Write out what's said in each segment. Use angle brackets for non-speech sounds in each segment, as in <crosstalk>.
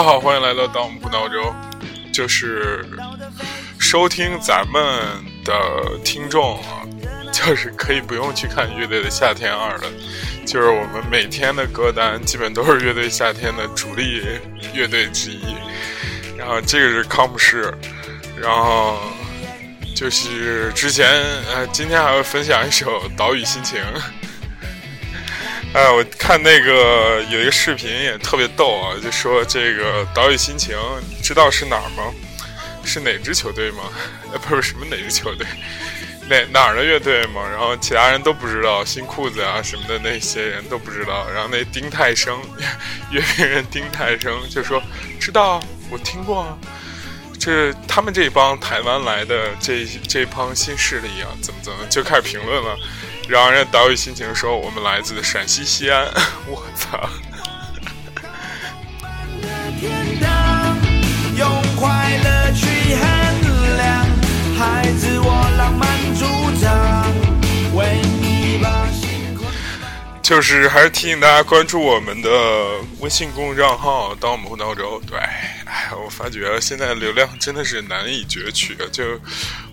大家好，欢迎来到《当不闹钟》，就是收听咱们的听众啊，就是可以不用去看乐队的《夏天二》了，就是我们每天的歌单基本都是乐队夏天的主力乐队之一。然后这个是康普士，然后就是之前呃，今天还会分享一首《岛屿心情》。哎，我看那个有一个视频也特别逗啊，就说这个岛屿心情，你知道是哪儿吗？是哪支球队吗？呃，<laughs> 不是什么哪支球队，哪哪儿的乐队吗？然后其他人都不知道，新裤子啊什么的那些人都不知道。然后那丁太升，<laughs> 乐评人丁太升就说：“知道，我听过啊。这他们这帮台湾来的这这帮新势力啊，怎么怎么就开始评论了。”然后人家岛屿心情说：“我们来自陕西西安。<laughs> ”我操！就是还是提醒大家关注我们的微信公众账号“当我们闹钟”。对，发觉现在流量真的是难以攫取。就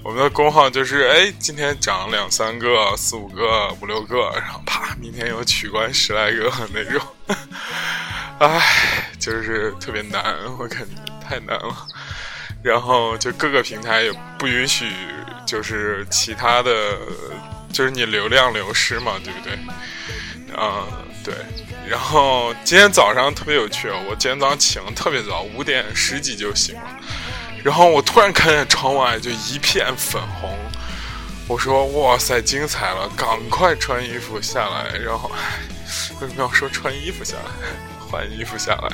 我们的公号，就是哎，今天涨两三个、四五个、五六个，然后啪，明天又取关十来个那种。<laughs> 哎，就是特别难，我感觉太难了。然后就各个平台也不允许，就是其他的，就是你流量流失嘛，对不对？嗯，对。然后今天早上特别有趣，我今天早上起得特别早，五点十几就醒了。然后我突然看见窗外就一片粉红，我说：“哇塞，精彩了！”赶快穿衣服下来。然后为什么要说穿衣服下来？<laughs> 换衣服下来，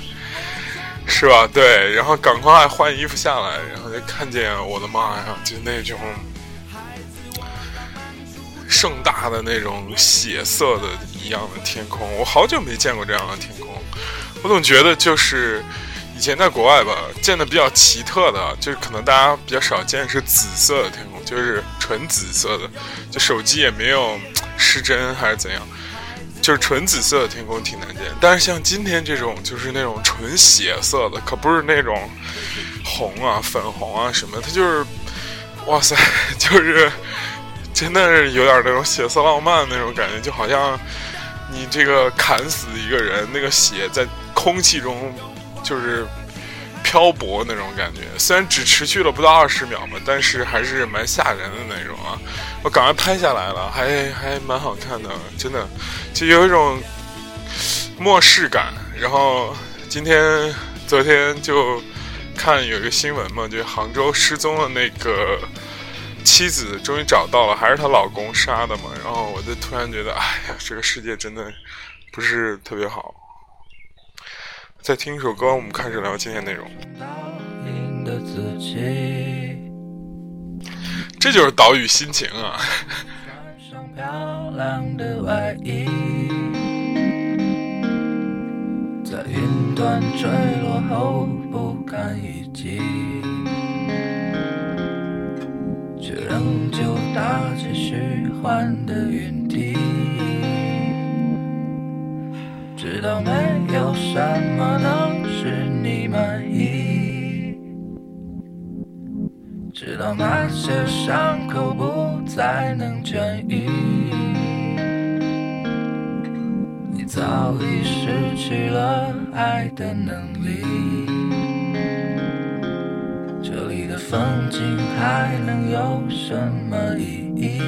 是吧？对。然后赶快换衣服下来，然后就看见我的妈呀，就那种。盛大的那种血色的一样的天空，我好久没见过这样的天空。我总觉得就是以前在国外吧，见的比较奇特的，就是可能大家比较少见是紫色的天空，就是纯紫色的，就手机也没有失真还是怎样，就是纯紫色的天空挺难见。但是像今天这种，就是那种纯血色的，可不是那种红啊、粉红啊什么，它就是，哇塞，就是。真的是有点那种血色浪漫那种感觉，就好像你这个砍死一个人，那个血在空气中就是漂泊那种感觉。虽然只持续了不到二十秒吧，但是还是蛮吓人的那种啊！我赶快拍下来了，还还蛮好看的，真的就有一种末世感。然后今天、昨天就看有一个新闻嘛，就杭州失踪的那个。妻子终于找到了，还是她老公杀的嘛？然后我就突然觉得，哎呀，这个世界真的不是特别好。再听一首歌，我们开始聊今天内容。这就是岛屿心情啊。在云端坠落后不堪一击。却仍旧搭着虚幻的云梯，知道没有什么能使你满意，知道那些伤口不再能痊愈，你早已失去了爱的能力。这里的风景还能有什么意义？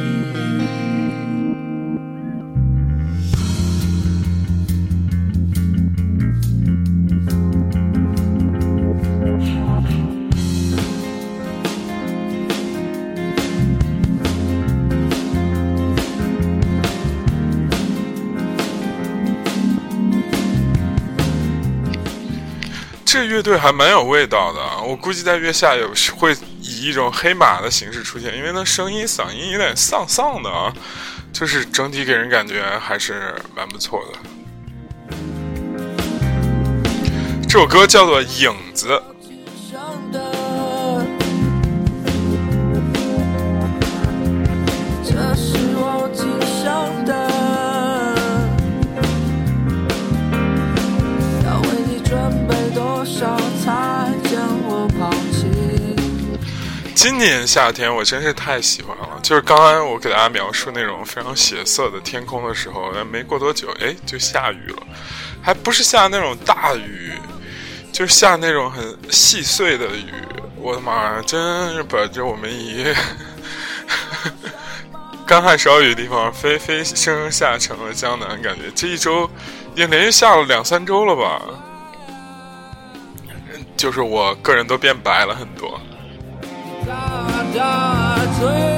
这乐队还蛮有味道的，我估计在月下也会以一种黑马的形式出现，因为那声音嗓音有点丧丧的啊，就是整体给人感觉还是蛮不错的。这首歌叫做《影子》。今年夏天我真是太喜欢了，就是刚刚我给大家描述那种非常血色的天空的时候，没过多久，哎，就下雨了，还不是下那种大雨，就是下那种很细碎的雨。我的妈呀，真是把这我们以 <laughs> 干旱少雨的地方飞飞升下成了江南，感觉这一周已经连续下了两三周了吧？就是我个人都变白了很多。下坠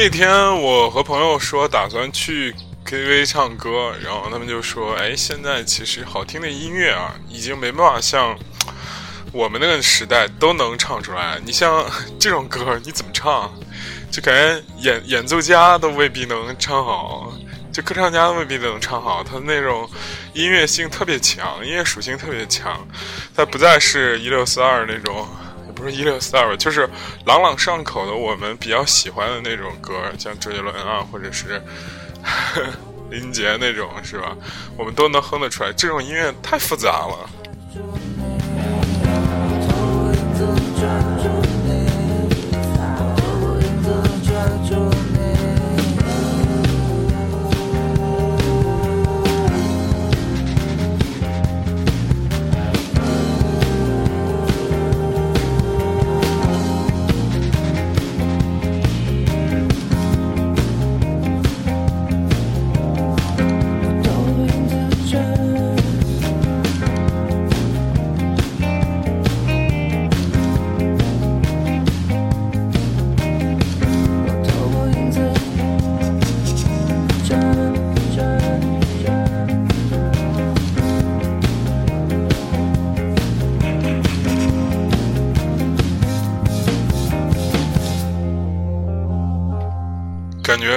那天我和朋友说打算去 KTV 唱歌，然后他们就说：“哎，现在其实好听的音乐啊，已经没办法像我们那个时代都能唱出来。你像这种歌，你怎么唱？就感觉演演奏家都未必能唱好，就歌唱家都未必能唱好。他那种音乐性特别强，音乐属性特别强，它不再是一六四二那种。”不是一六四二吧，就是朗朗上口的，我们比较喜欢的那种歌，像周杰伦啊，或者是 <laughs> 林杰那种，是吧？我们都能哼得出来。这种音乐太复杂了。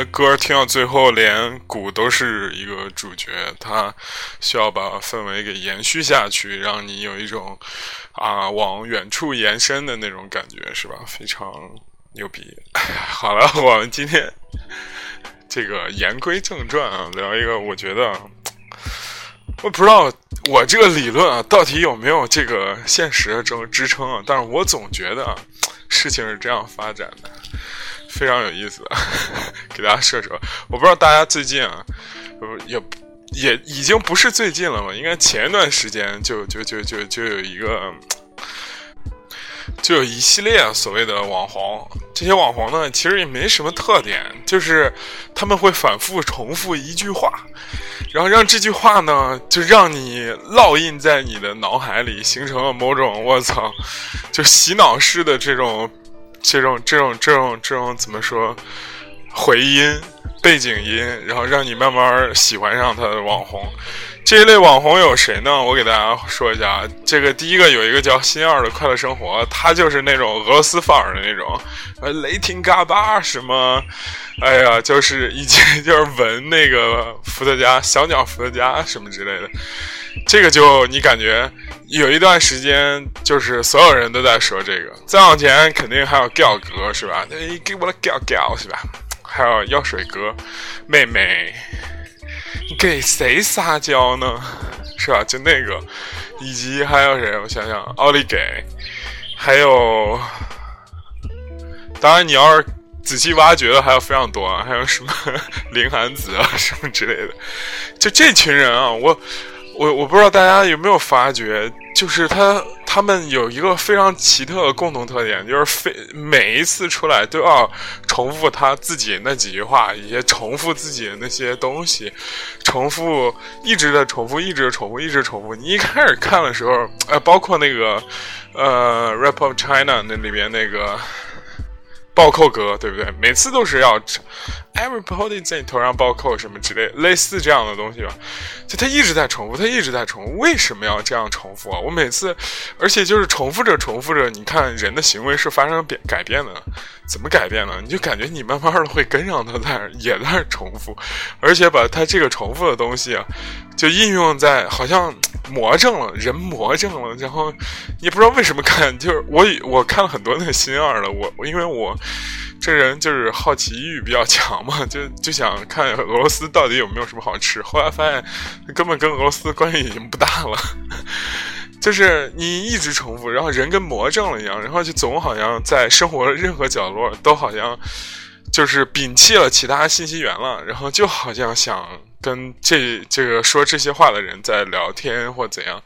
歌听到最后，连鼓都是一个主角，他需要把氛围给延续下去，让你有一种啊往远处延伸的那种感觉，是吧？非常牛逼。<laughs> 好了，我们今天这个言归正传啊，聊一个我觉得我不知道我这个理论啊到底有没有这个现实的支支撑啊，但是我总觉得事情是这样发展的。非常有意思，<laughs> 给大家说说。我不知道大家最近啊，也也已经不是最近了嘛，应该前一段时间就就就就就有一个，就有一系列所谓的网红。这些网红呢，其实也没什么特点，就是他们会反复重复一句话，然后让这句话呢，就让你烙印在你的脑海里，形成了某种我操，就洗脑式的这种。这种这种这种这种怎么说？回音、背景音，然后让你慢慢喜欢上他的网红。这一类网红有谁呢？我给大家说一下。这个第一个有一个叫新二的快乐生活，他就是那种俄罗斯范儿的那种，呃，雷霆嘎巴什么，哎呀，就是以前 <laughs> 就是闻那个伏特加小鸟伏特加什么之类的。<laughs> 这个就你感觉。有一段时间，就是所有人都在说这个。再往前，肯定还有吊哥，是吧？你，给我的吊吊，是吧？还有药水哥，妹妹，你给谁撒娇呢？是吧？就那个，以及还有谁？我想想，奥利给，还有，当然你要是仔细挖掘的，还有非常多啊，还有什么 <laughs> 林寒子啊，什么之类的。就这群人啊，我。我我不知道大家有没有发觉，就是他他们有一个非常奇特的共同特点，就是非每一次出来都要重复他自己那几句话，一些重复自己的那些东西，重复一直在重复，一直重复，一直重复。你一开始看的时候，呃，包括那个呃《Rap of China》那里边那个暴扣哥，对不对？每次都是要 everybody 在你头上暴扣什么之类，类似这样的东西吧。就他一直在重复，他一直在重复，为什么要这样重复啊？我每次，而且就是重复着重复着，你看人的行为是发生变改变的，怎么改变呢？你就感觉你慢慢的会跟上他，在也在重复，而且把他这个重复的东西啊，就应用在好像魔怔了，人魔怔了，然后也不知道为什么看，就是我我看了很多那个新二的，我我因为我。这人就是好奇欲比较强嘛，就就想看俄罗斯到底有没有什么好吃。后来发现根本跟俄罗斯关系已经不大了，<laughs> 就是你一直重复，然后人跟魔怔了一样，然后就总好像在生活任何角落都好像就是摒弃了其他信息源了，然后就好像想跟这这个说这些话的人在聊天或怎样，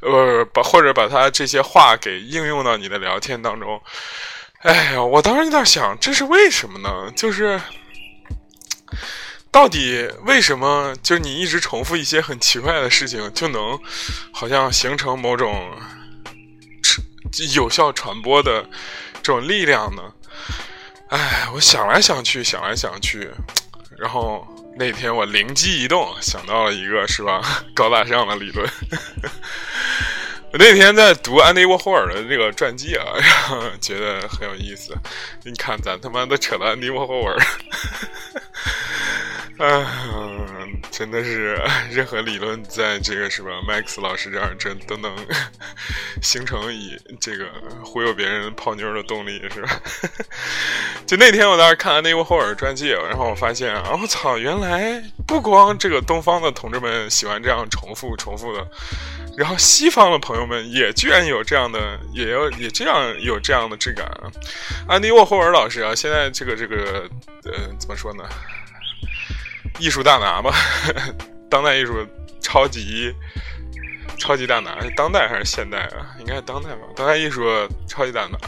呃，把或者把他这些话给应用到你的聊天当中。哎呀，我当时就在想，这是为什么呢？就是到底为什么？就是你一直重复一些很奇怪的事情，就能好像形成某种有效传播的这种力量呢？哎，我想来想去，想来想去，然后那天我灵机一动，想到了一个是吧，高大上的理论。我那天在读安迪沃霍尔的这个传记啊，然后觉得很有意思。你看，咱他妈都扯到安迪沃霍尔，<laughs> 嗯，真的是任何理论在这个是吧，Max 老师这儿这都能 <laughs> 形成以这个忽悠别人泡妞的动力，是吧？<laughs> 就那天我当时看安迪沃霍尔传记，然后我发现啊，我操，原来不光这个东方的同志们喜欢这样重复重复的。然后西方的朋友们也居然有这样的，也要也这样有这样的质感！安迪沃霍尔老师啊，现在这个这个呃怎么说呢？艺术大拿吧，<laughs> 当代艺术超级。超级大拿是当代还是现代啊？应该是当代吧。当代艺术超级大拿。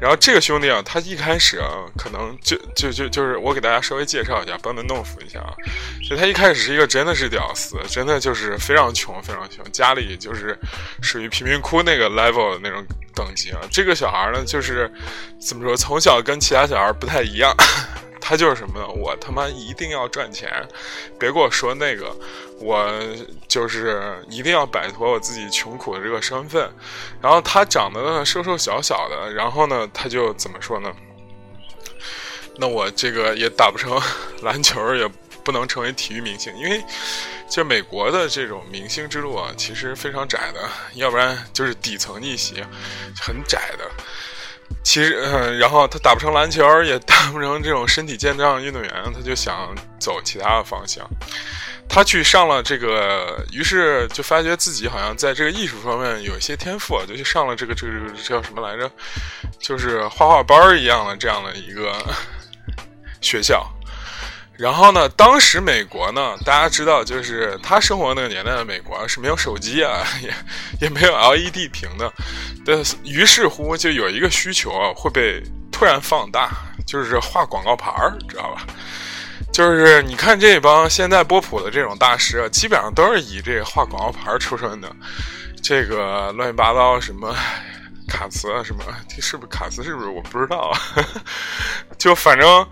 然后这个兄弟啊，他一开始啊，可能就就就就是我给大家稍微介绍一下，班门弄斧一下啊。就他一开始是一个真的是屌丝，真的就是非常穷，非常穷，家里就是属于贫民窟那个 level 的那种等级啊。这个小孩呢，就是怎么说，从小跟其他小孩不太一样。<laughs> 他就是什么呢？我他妈一定要赚钱，别跟我说那个，我就是一定要摆脱我自己穷苦的这个身份。然后他长得呢瘦瘦小小的，然后呢他就怎么说呢？那我这个也打不成篮球，也不能成为体育明星，因为就美国的这种明星之路啊，其实非常窄的，要不然就是底层逆袭，很窄的。其实，嗯，然后他打不成篮球，也打不成这种身体健壮运动员，他就想走其他的方向。他去上了这个，于是就发觉自己好像在这个艺术方面有一些天赋，就去上了这个这个这个叫什么来着，就是画画班一样的这样的一个 <laughs> 学校。然后呢，当时美国呢，大家知道，就是他生活那个年代的美国是没有手机啊，<laughs> 也也没有 LED 屏的。的于是乎，就有一个需求啊，会被突然放大，就是画广告牌儿，知道吧？就是你看这帮现在波普的这种大师啊，基本上都是以这个画广告牌出身的。这个乱七八糟什么卡词啊，什么这是不是卡词？是不是我不知道啊？<laughs> 就反正。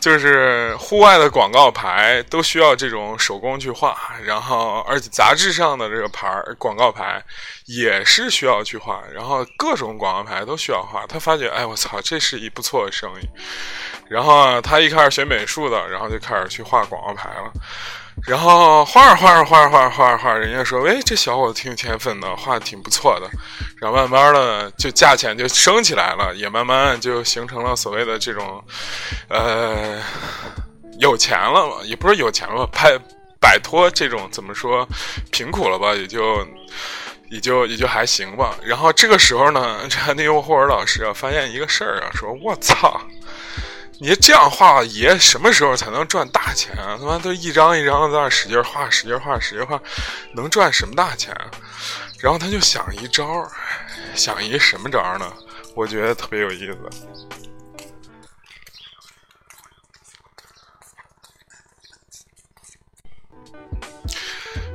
就是户外的广告牌都需要这种手工去画，然后而且杂志上的这个牌广告牌也是需要去画，然后各种广告牌都需要画。他发觉，哎，我操，这是一不错的生意。然后他一开始学美术的，然后就开始去画广告牌了。然后画着画着画着画着画着画，人家说：“哎，这小伙子挺有天分的，画的挺不错的。”然后慢慢的，就价钱就升起来了，也慢慢就形成了所谓的这种，呃，有钱了嘛？也不是有钱了？摆摆脱这种怎么说贫苦了吧？也就也就也就还行吧。然后这个时候呢，这那个霍尔老师啊，发现一个事儿啊，说：“我操！”你这样画爷什么时候才能赚大钱啊？他妈都一张一张的在那使劲画，使劲画，使劲画，能赚什么大钱啊？然后他就想一招，想一什么招呢？我觉得特别有意思。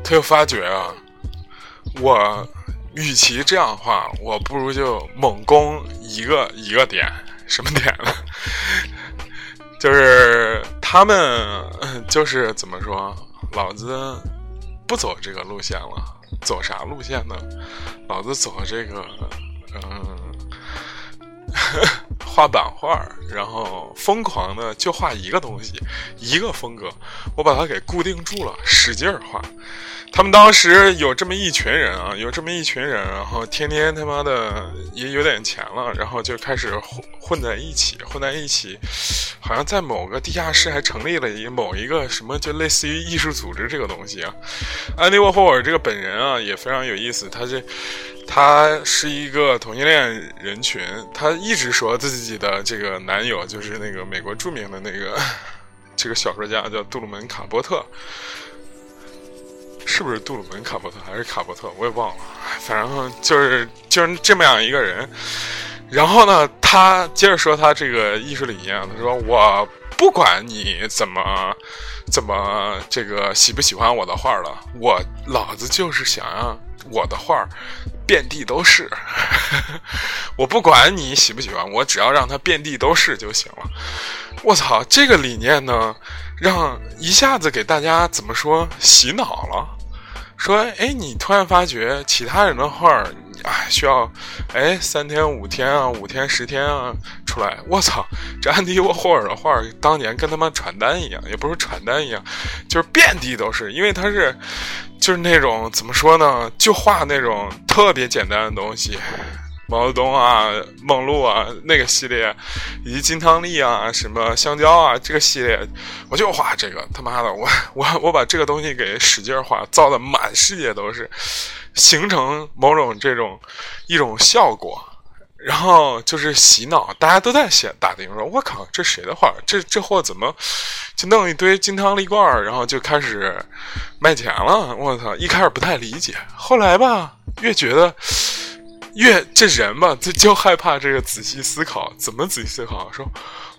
他就发觉啊，我与其这样画，我不如就猛攻一个一个点。什么点呢？就是他们，就是怎么说，老子不走这个路线了，走啥路线呢？老子走这个，嗯，<laughs> 画版画，然后疯狂的就画一个东西，一个风格，我把它给固定住了，使劲儿画。他们当时有这么一群人啊，有这么一群人，然后天天他妈的也有点钱了，然后就开始混混在一起，混在一起，好像在某个地下室还成立了一某一个什么，就类似于艺术组织这个东西啊。安迪沃霍尔这个本人啊也非常有意思，他这他是一个同性恋人群，他一直说自己的这个男友就是那个美国著名的那个 <laughs> 这个小说家叫杜鲁门卡波特。是不是杜鲁门卡波特还是卡波特？我也忘了，反正就是就是这么样一个人。然后呢，他接着说他这个艺术理念，他说：“我不管你怎么怎么这个喜不喜欢我的画了，我老子就是想让我的画遍地都是。<laughs> 我不管你喜不喜欢，我只要让它遍地都是就行了。我操，这个理念呢，让一下子给大家怎么说洗脑了。”说，哎，你突然发觉其他人的画，哎，需要，哎，三天五天啊，五天十天啊，出来，我操，这安迪沃霍尔的画当年跟他妈传单一样，也不是传单一样，就是遍地都是，因为他是，就是那种怎么说呢，就画那种特别简单的东西。毛泽东啊，梦露啊，那个系列，以及金汤力啊，什么香蕉啊，这个系列，我就画这个。他妈的，我 <laughs> 我我把这个东西给使劲画，造的满世界都是，形成某种这种一种效果，然后就是洗脑，大家都在写打听说，我靠，这谁的画？这这货怎么就弄一堆金汤力罐，然后就开始卖钱了？我操！一开始不太理解，后来吧，越觉得。越这人嘛，就就害怕这个仔细思考，怎么仔细思考？说，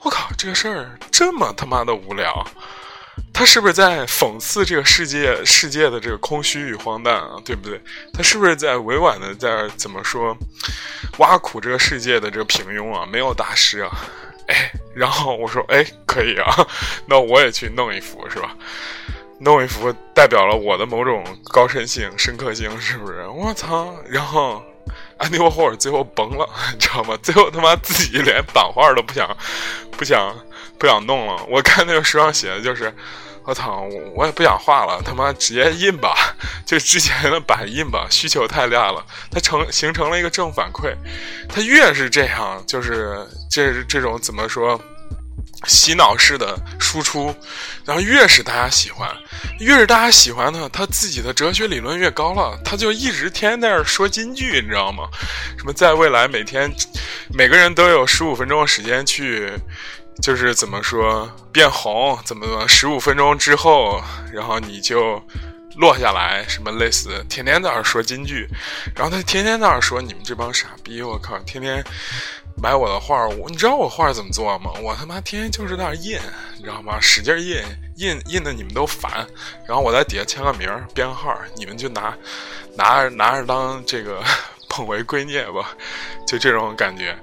我靠，这个事儿这么他妈的无聊，他是不是在讽刺这个世界世界的这个空虚与荒诞啊？对不对？他是不是在委婉的在怎么说，挖苦这个世界的这个平庸啊？没有大师啊？哎，然后我说，哎，可以啊，那我也去弄一幅，是吧？弄一幅代表了我的某种高深性、深刻性，是不是？我操！然后。安迪沃霍尔最后崩了，<laughs> 你知道吗？最后他妈自己连版画都不想、不想、不想弄了。我看那个书上写的就是，我操，我也不想画了，他妈直接印吧，就之前的版印吧，需求太大了，它成形成了一个正反馈，它越是这样，就是这这种怎么说？洗脑式的输出，然后越是大家喜欢，越是大家喜欢呢，他自己的哲学理论越高了，他就一直天天在那说金句，你知道吗？什么在未来每天每个人都有十五分钟时间去，就是怎么说变红，怎么怎么十五分钟之后，然后你就落下来，什么类似天天在那说金句，然后他天天在那说你们这帮傻逼，我靠，天天。买我的画我你知道我画怎么做吗？我他妈天天就是那印，你知道吗？使劲印，印印的你们都烦，然后我在底下签个名编号，你们就拿拿着拿着当这个 <laughs> 捧为圭臬吧，就这种感觉。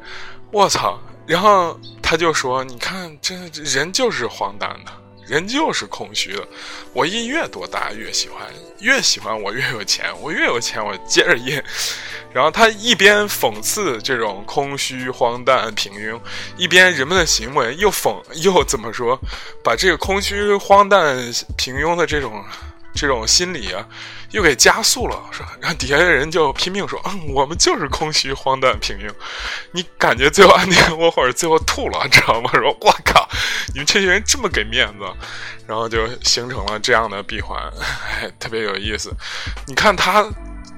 我操！然后他就说：“你看，这人就是荒诞的。”人就是空虚的，我印越多，大家越喜欢，越喜欢我越有钱，我越有钱，我接着印。<laughs> 然后他一边讽刺这种空虚、荒诞、平庸，一边人们的行为又讽又怎么说，把这个空虚、荒诞、平庸的这种。这种心理啊，又给加速了，是吧？然后底下的人就拼命说：“嗯，我们就是空虚、荒诞、平庸。”你感觉最后安迪沃霍尔最后吐了，知道吗？说：“我靠，你们这些人这么给面子。”然后就形成了这样的闭环，哎，特别有意思。你看他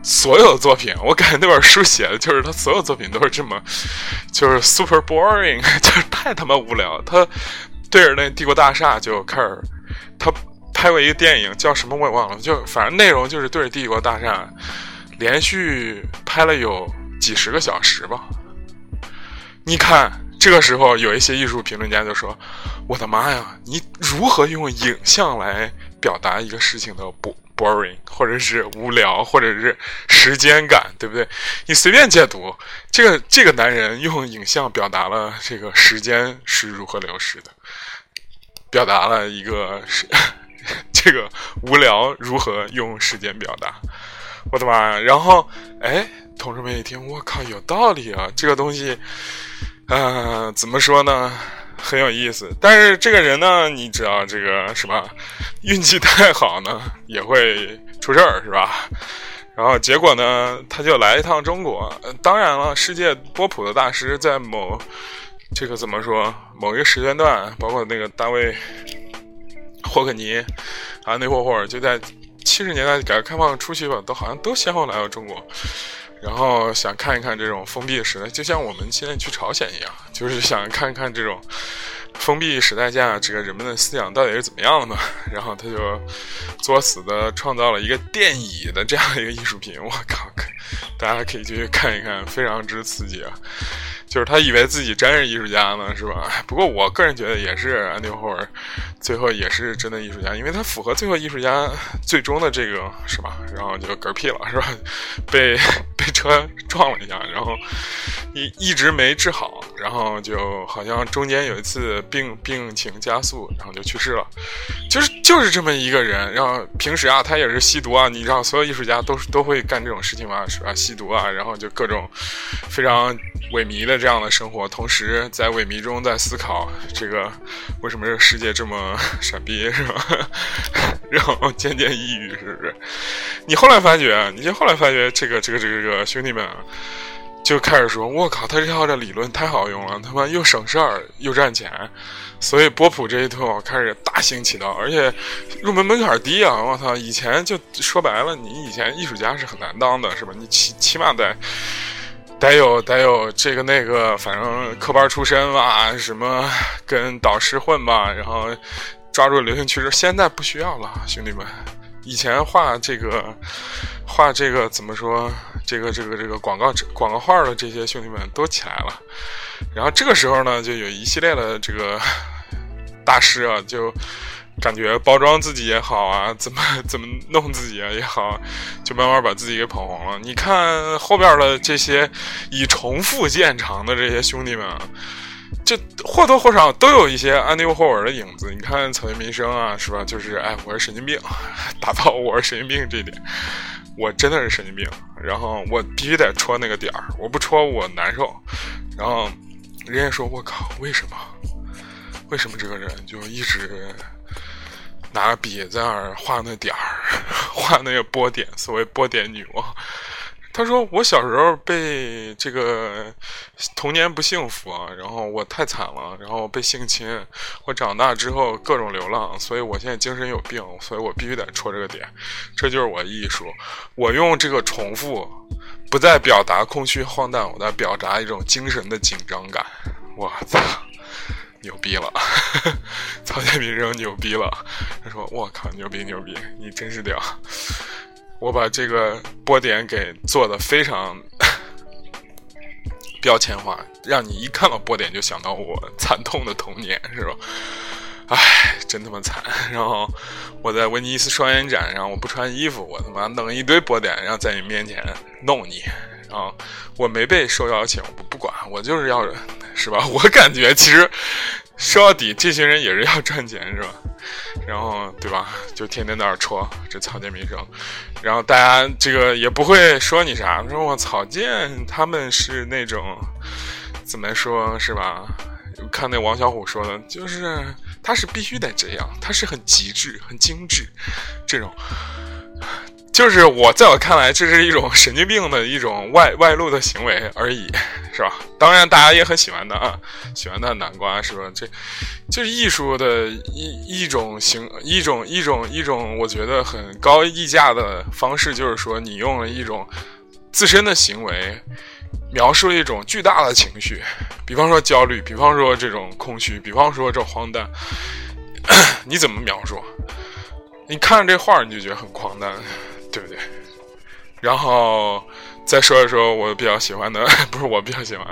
所有的作品，我感觉那本书写的就是他所有作品都是这么，<laughs> 就是 super boring，<laughs> 就是太他妈无聊。他对着那帝国大厦就开始，他。拍过一个电影叫什么我也忘了，就反正内容就是对着帝国大厦，连续拍了有几十个小时吧。你看这个时候有一些艺术评论家就说：“我的妈呀，你如何用影像来表达一个事情的不 boring，或者是无聊，或者是时间感，对不对？你随便解读，这个这个男人用影像表达了这个时间是如何流逝的，表达了一个是 <laughs> 这个无聊如何用时间表达。我的妈呀！然后，哎，同志们一听，我靠，有道理啊！这个东西，嗯，怎么说呢？很有意思。但是这个人呢，你知道这个是吧？运气太好呢，也会出事儿，是吧？然后结果呢，他就来一趟中国。当然了，世界波普的大师在某这个怎么说？某一个时间段，包括那个大卫霍克尼啊，那霍霍尔就在。七十年代改革开放初期吧，都好像都先后来到中国，然后想看一看这种封闭时代，就像我们现在去朝鲜一样，就是想看看这种封闭时代下这个人们的思想到底是怎么样的嘛。然后他就作死的创造了一个电椅的这样一个艺术品，我靠，大家可以去看一看，非常之刺激啊。就是他以为自己真是艺术家呢，是吧？不过我个人觉得也是安迪霍尔，最后也是真的艺术家，因为他符合最后艺术家最终的这个，是吧？然后就嗝屁了，是吧？被被车 <laughs> 撞了一下，然后一一直没治好，然后就好像中间有一次病病情加速，然后就去世了。就是就是这么一个人，然后平时啊，他也是吸毒啊，你知道，所有艺术家都是都会干这种事情嘛，是吧？吸毒啊，然后就各种非常萎靡的。这样的生活，同时在萎靡中在思考这个为什么这个世界这么 <laughs> 傻逼，是吧？<laughs> 然后渐渐抑郁，是不是？你后来发觉，你就后来发觉，这个这个这个这个兄弟们就开始说：“我靠，他这套这理论太好用了，他妈又省事儿又赚钱。”所以波普这一套开始大行其道，而且入门门槛低啊！我操，以前就说白了，你以前艺术家是很难当的，是吧？你起起码得。得有得有这个那个，反正科班出身吧，什么跟导师混吧，然后抓住流行趋势。现在不需要了，兄弟们。以前画这个画这个怎么说？这个这个这个广告广告画的这些兄弟们都起来了。然后这个时候呢，就有一系列的这个 <laughs> 大师啊，就。感觉包装自己也好啊，怎么 <laughs> 怎么弄自己啊也好，就慢慢把自己给捧红了。你看后边的这些以重复见长的这些兄弟们，啊就或多或少都有一些安迪沃霍尔的影子。你看草原民生啊，是吧？就是哎，我是神经病，<laughs> 打到我是神经病这点，我真的是神经病。然后我必须得戳那个点儿，我不戳我难受。然后人家说我靠，为什么？为什么这个人就一直？拿笔在那儿画那点儿，<laughs> 画那个波点，所谓波点女王。他说：“我小时候被这个童年不幸福啊，然后我太惨了，然后被性侵。我长大之后各种流浪，所以我现在精神有病，所以我必须得戳这个点。这就是我艺术，我用这个重复，不再表达空虚荒诞，我在表达一种精神的紧张感。我操！”牛逼了，曹建民生牛逼了。他说：“我靠，牛逼牛逼，你真是屌！我把这个波点给做的非常 <laughs> 标签化，让你一看到波点就想到我惨痛的童年，是吧？唉，真他妈惨。然后我在威尼斯双年展上，我不穿衣服，我他妈弄一堆波点，然后在你面前弄你。然后我没被受邀请，我不管，我就是要。”是吧？<laughs> 我感觉其实说到底，这些人也是要赚钱，是吧？<laughs> 然后对吧？就天天在那儿戳这草建民生，然后大家这个也不会说你啥，说我草建他们是那种怎么说，是吧？看那王小虎说的，就是他是必须得这样，他是很极致、很精致这种。就是我在我看来，这是一种神经病的一种外外露的行为而已，是吧？当然，大家也很喜欢他啊，喜欢的南瓜，是吧？这，就是艺术的一一种形，一种一种一种，我觉得很高溢价的方式，就是说，你用了一种自身的行为，描述了一种巨大的情绪，比方说焦虑，比方说这种空虚，比方说这荒诞，<coughs> 你怎么描述？你看着这画，你就觉得很荒诞。对不对？然后再说一说我比较喜欢的，<laughs> 不是我比较喜欢，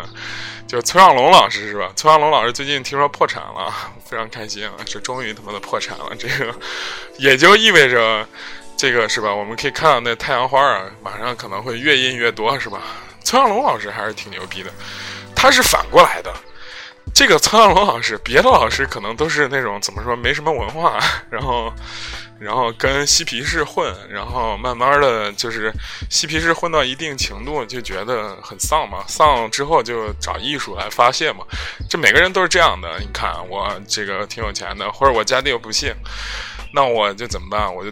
就崔尚龙老师是吧？崔尚龙老师最近听说破产了，非常开心啊！这终于他妈的破产了，这个也就意味着这个是吧？我们可以看到那太阳花啊，马上可能会越印越多，是吧？村上龙老师还是挺牛逼的，他是反过来的。这个村上龙老师，别的老师可能都是那种怎么说没什么文化，然后，然后跟嬉皮士混，然后慢慢的就是嬉皮士混到一定程度就觉得很丧嘛，丧之后就找艺术来发泄嘛。这每个人都是这样的。你看我这个挺有钱的，或者我家里又不幸，那我就怎么办？我就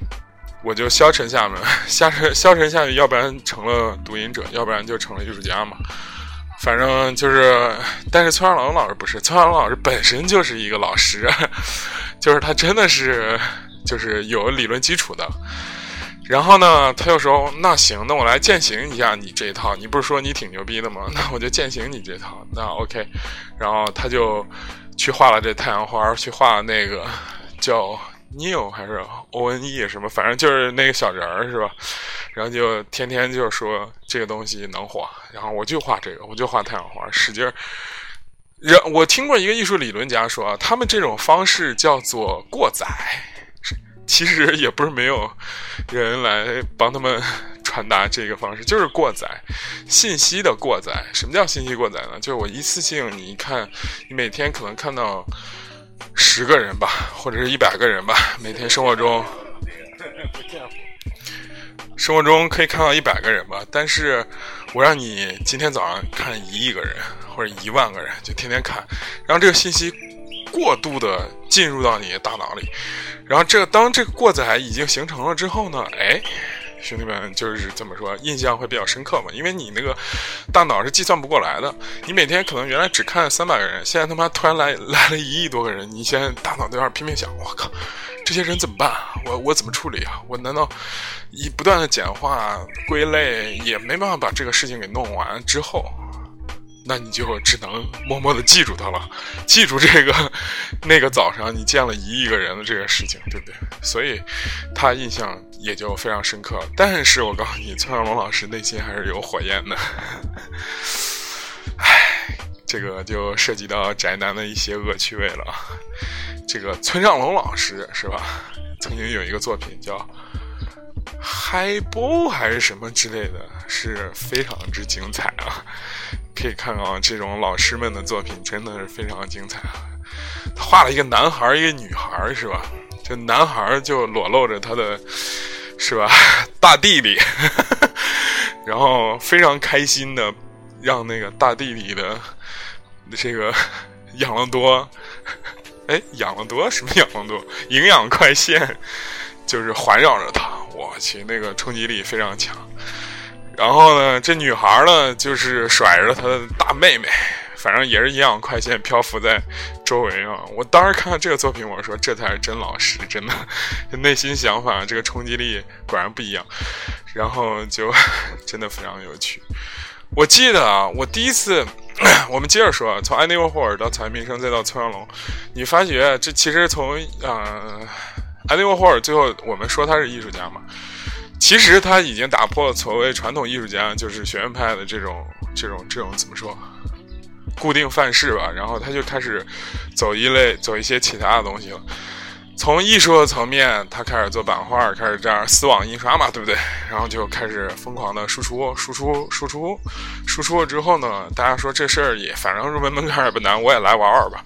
我就消沉下面，<laughs> 消沉消沉下去，要不然成了读音者，要不然就成了艺术家嘛。反正就是，但是村上龙老师不是，村上龙老师本身就是一个老师，<laughs> 就是他真的是就是有理论基础的。然后呢，他又说：“那行，那我来践行一下你这一套。你不是说你挺牛逼的吗？<laughs> 那我就践行你这套。那 OK。”然后他就去画了这太阳花，去画那个 <laughs> 叫。Neil 还是 O N E 什么，反正就是那个小人儿是吧？然后就天天就说这个东西能火，然后我就画这个，我就画太阳花，使劲儿。然我听过一个艺术理论家说，他们这种方式叫做过载，其实也不是没有人来帮他们传达这个方式，就是过载信息的过载。什么叫信息过载呢？就是我一次性，你一看，你每天可能看到。十个人吧，或者是一百个人吧，每天生活中，生活中可以看到一百个人吧。但是，我让你今天早上看一亿个人或者一万个人，就天天看，让这个信息过度的进入到你的大脑里，然后这个当这个过载已经形成了之后呢，哎。兄弟们就是怎么说，印象会比较深刻嘛，因为你那个大脑是计算不过来的。你每天可能原来只看三百个人，现在他妈突然来来了一亿多个人，你现在大脑在那拼命想，我靠，这些人怎么办？我我怎么处理啊？我难道以不断的简化归类也没办法把这个事情给弄完之后？那你就只能默默的记住它了，记住这个那个早上你见了一亿个人的这个事情，对不对？所以他印象也就非常深刻。但是我告诉你，村上龙老师内心还是有火焰的。唉，这个就涉及到宅男的一些恶趣味了。这个村上龙老师是吧？曾经有一个作品叫《嗨波》还是什么之类的，是非常之精彩啊。可以看啊，这种老师们的作品真的是非常精彩啊！画了一个男孩一个女孩是吧？这男孩就裸露着他的，是吧？<laughs> 大弟弟，<laughs> 然后非常开心的让那个大弟弟的这个 <laughs> 养乐多，哎，养乐多什么养乐多？营养快线就是环绕着他，我去，那个冲击力非常强。然后呢，这女孩呢，就是甩着她的大妹妹，反正也是营养快线漂浮在周围啊。我当时看到这个作品，我说这才是真老师，真的，内心想法这个冲击力果然不一样。然后就 <laughs> 真的非常有趣。我记得啊，我第一次，<clears throat> 我们接着说，从安妮沃霍尔到草原生再到村上龙，你发觉这其实从呃安妮沃霍尔最后我们说他是艺术家嘛。其实他已经打破了所谓传统艺术家就是学院派的这种这种这种怎么说固定范式吧，然后他就开始走一类走一些其他的东西了。从艺术的层面，他开始做版画，开始这样丝网印刷嘛，对不对？然后就开始疯狂的输出输出输出输出了之后呢，大家说这事儿也反正入门门槛也不难，我也来玩玩吧。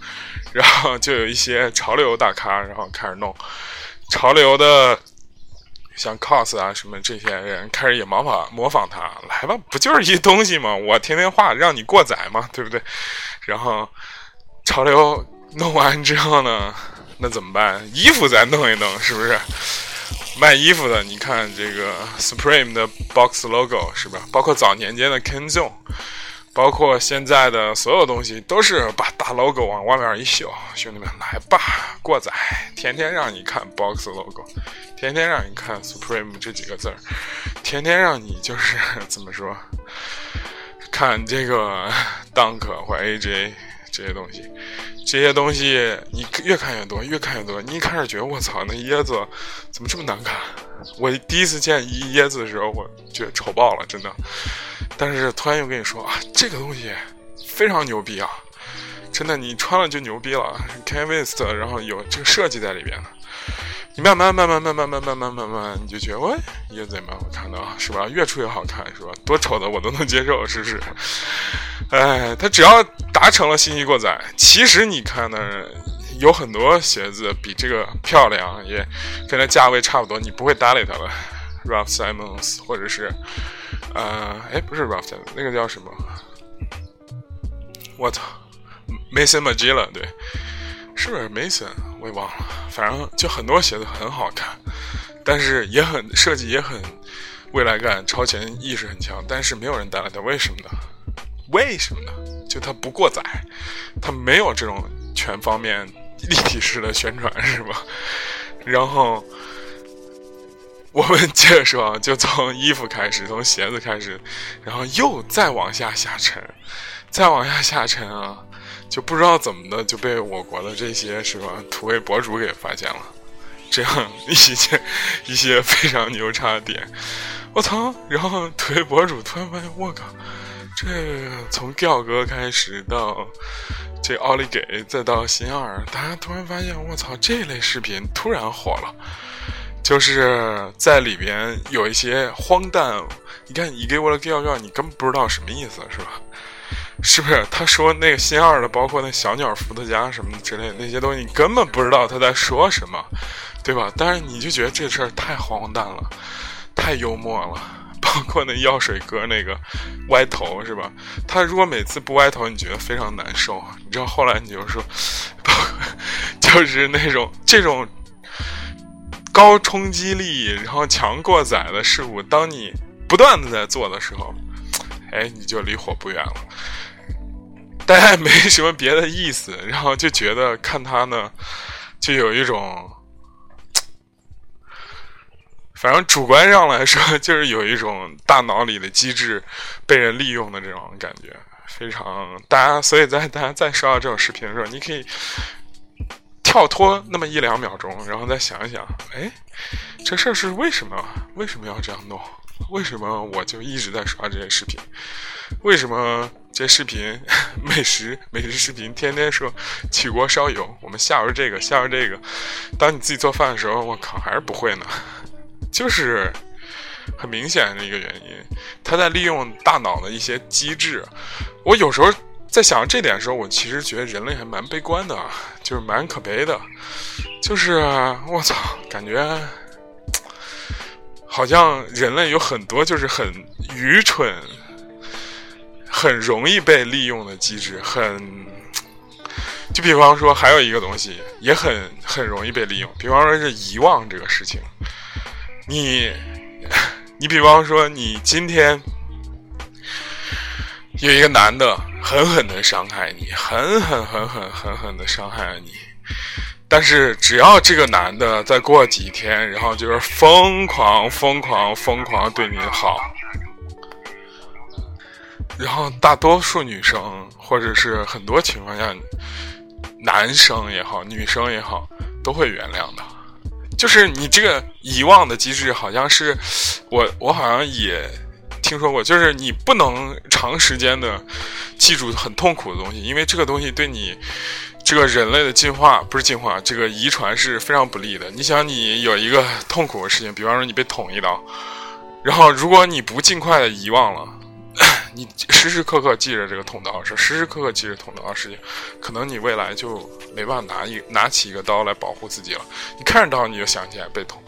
然后就有一些潮流大咖，然后开始弄潮流的。像 cos 啊什么这些人开始也模仿模仿他来吧，不就是一东西吗？我天天画让你过载嘛，对不对？然后潮流弄完之后呢，那怎么办？衣服再弄一弄，是不是？卖衣服的，你看这个 Supreme 的 box logo 是吧？包括早年间的 Kenzo。包括现在的所有东西，都是把大 logo 往外面一秀，兄弟们来吧，过载，天天让你看 box logo，天天让你看 supreme 这几个字儿，天天让你就是 <laughs> 怎么说，看这个 <laughs> dunk 或 aj 这些东西，这些东西你越看越多，越看越多，你一开始觉得我操，那椰子怎么这么难看？我第一次见一椰子的时候，我觉得丑爆了，真的。但是突然又跟你说啊，这个东西非常牛逼啊！真的，你穿了就牛逼了。Canvas，然后有这个设计在里边的，你慢慢慢慢慢慢慢慢慢慢慢，你就觉得喂，椰子也蛮好看的，是吧？越出越好看，是吧？多丑的我都能接受，是不是？哎，他只要达成了信息过载，其实你看呢，有很多鞋子比这个漂亮，也跟它价位差不多，你不会搭理它了。Ralph Simons，或者是呃，哎，不是 Ralph Simons，那个叫什么？我操，Mason Magilla，对。是不是 Mason？我也忘了，反正就很多鞋子很好看，但是也很设计也很未来感、超前意识很强，但是没有人搭理它，为什么呢？为什么呢？就它不过载，它没有这种全方面 <laughs> 立体式的宣传，是吧？然后我们接着说啊，就从衣服开始，从鞋子开始，然后又再往下下沉，再往下下沉啊。就不知道怎么的就被我国的这些是吧土味博主给发现了，这样 <laughs> 一些一些非常牛叉的点，我操！然后土味博主突然发现，我靠，这从调哥开始到这奥利给，再到新二，大家突然发现，我操，这类视频突然火了，就是在里边有一些荒诞，你看你给我的调调，你根本不知道什么意思，是吧？是不是他说那个新二的，包括那小鸟伏特加什么之类的那些东西，你根本不知道他在说什么，对吧？但是你就觉得这事儿太荒诞了，太幽默了。<laughs> 包括那药水哥那个歪头，是吧？他如果每次不歪头，你觉得非常难受。你知道后来你就说，就是那种这种高冲击力，然后强过载的事物，当你不断的在做的时候，哎，你就离火不远了。大家没什么别的意思，然后就觉得看他呢，就有一种，反正主观上来说，就是有一种大脑里的机制被人利用的这种感觉，非常大家。所以在大家再刷到这种视频的时候，你可以跳脱那么一两秒钟，然后再想一想，哎，这事儿是为什么？<laughs> 为什么要这样弄？为什么我就一直在刷这些视频？为什么？这视频美食美食视频，天天说起锅烧油，我们下入这个下入这个。当你自己做饭的时候，我靠，还是不会呢。就是很明显的一个原因，他在利用大脑的一些机制。我有时候在想这点的时候，我其实觉得人类还蛮悲观的，就是蛮可悲的。就是我操，感觉好像人类有很多就是很愚蠢。很容易被利用的机制，很，就比方说，还有一个东西也很很容易被利用，比方说是遗忘这个事情。你，你比方说，你今天有一个男的狠狠的伤害你，狠狠狠狠狠狠的伤害了你，但是只要这个男的再过几天，然后就是疯狂疯狂疯狂对你好。然后大多数女生，或者是很多情况下，男生也好，女生也好，都会原谅的。就是你这个遗忘的机制，好像是我我好像也听说过，就是你不能长时间的记住很痛苦的东西，因为这个东西对你这个人类的进化不是进化，这个遗传是非常不利的。你想，你有一个痛苦的事情，比方说你被捅一刀，然后如果你不尽快的遗忘了。<coughs> 你时时刻刻记着这个捅刀的事，时时刻刻记着捅刀的事情，可能你未来就没办法拿一拿起一个刀来保护自己了。你看着刀你就想起来被捅，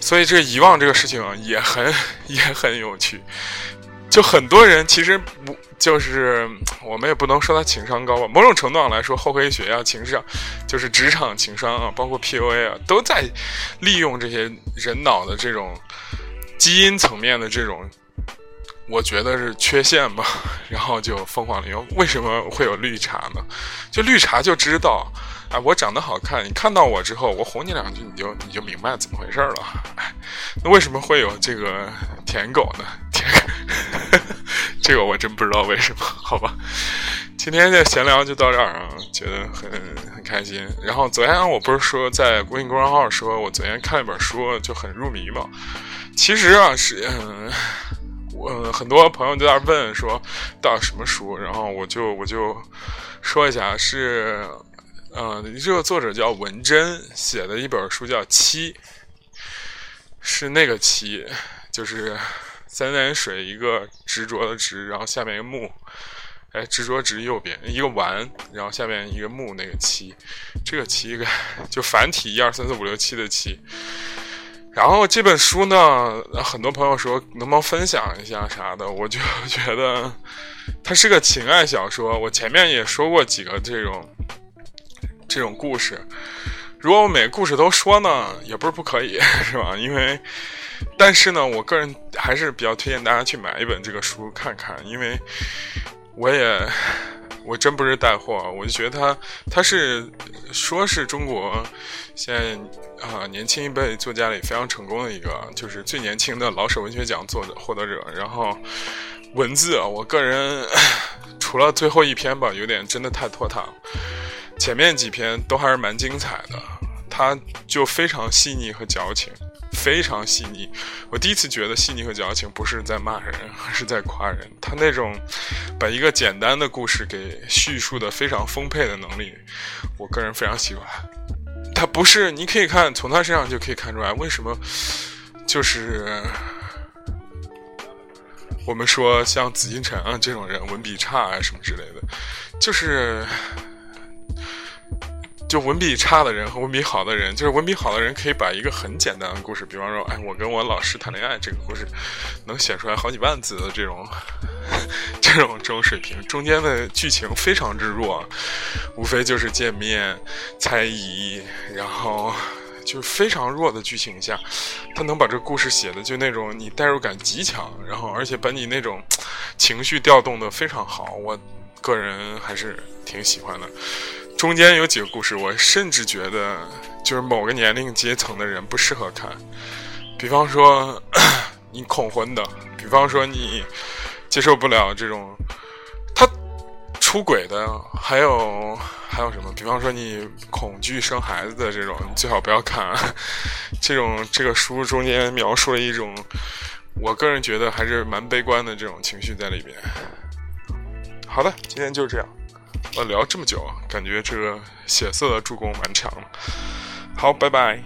所以这遗忘这个事情也很也很有趣。就很多人其实不就是我们也不能说他情商高吧，某种程度上来说，厚黑学啊、情商，就是职场情商啊，包括 PUA 啊，都在利用这些人脑的这种基因层面的这种。我觉得是缺陷吧，<laughs> 然后就疯狂利用。为什么会有绿茶呢？就绿茶就知道，哎，我长得好看，你看到我之后，我哄你两句，你就你就明白怎么回事了。哎，<laughs> 那为什么会有这个舔狗呢？舔狗，这个我真不知道为什么。好吧，今天的闲聊就到这儿啊，觉得很很开心。然后昨天我不是说在微信公众号说我昨天看了一本书就很入迷嘛？其实啊是嗯。嗯，很多朋友都在问说，到什么书？然后我就我就说一下，是呃，这个作者叫文珍，写的一本书叫《七》，是那个“七”，就是三点水一个执着的“执”，然后下面一个木，哎，执着执右边一个完，然后下面一个木，那个“七”，这个“七”个 <laughs> 就繁体一二三四五六七的“七”。然后这本书呢，很多朋友说能不能分享一下啥的，我就 <laughs> 觉得它是个情爱小说。我前面也说过几个这种这种故事，如果我每个故事都说呢，也不是不可以，<laughs> 是吧？因为，但是呢，我个人还是比较推荐大家去买一本这个书看看，因为我也。我真不是带货，我就觉得他他是说是中国现在啊年轻一辈作家里非常成功的一个，就是最年轻的老舍文学奖作者获得者。然后文字，我个人 <sighs> 除了最后一篇吧，有点真的太拖沓，前面几篇都还是蛮精彩的，他就非常细腻和矫情。非常细腻，我第一次觉得细腻和矫情不是在骂人，而是在夸人。他那种把一个简单的故事给叙述的非常丰沛的能力，我个人非常喜欢。他不是，你可以看从他身上就可以看出来，为什么就是我们说像紫禁城啊这种人文笔差啊什么之类的，就是。就文笔差的人和文笔好的人，就是文笔好的人可以把一个很简单的故事，比方说，哎，我跟我老师谈恋爱这个故事，能写出来好几万字的这种，<laughs> 这种这种水平，中间的剧情非常之弱，无非就是见面、猜疑，然后就是非常弱的剧情下，他能把这故事写的就那种你代入感极强，然后而且把你那种情绪调动的非常好，我个人还是挺喜欢的。中间有几个故事，我甚至觉得就是某个年龄阶层的人不适合看。比方说 <clears throat> 你恐婚的，比方说你接受不了这种他出轨的，还有还有什么？比方说你恐惧生孩子的这种，最好不要看。这种这个书中间描述了一种，我个人觉得还是蛮悲观的这种情绪在里边。好的，今天就这样。我聊这么久，感觉这个血色的助攻蛮强。好，拜拜。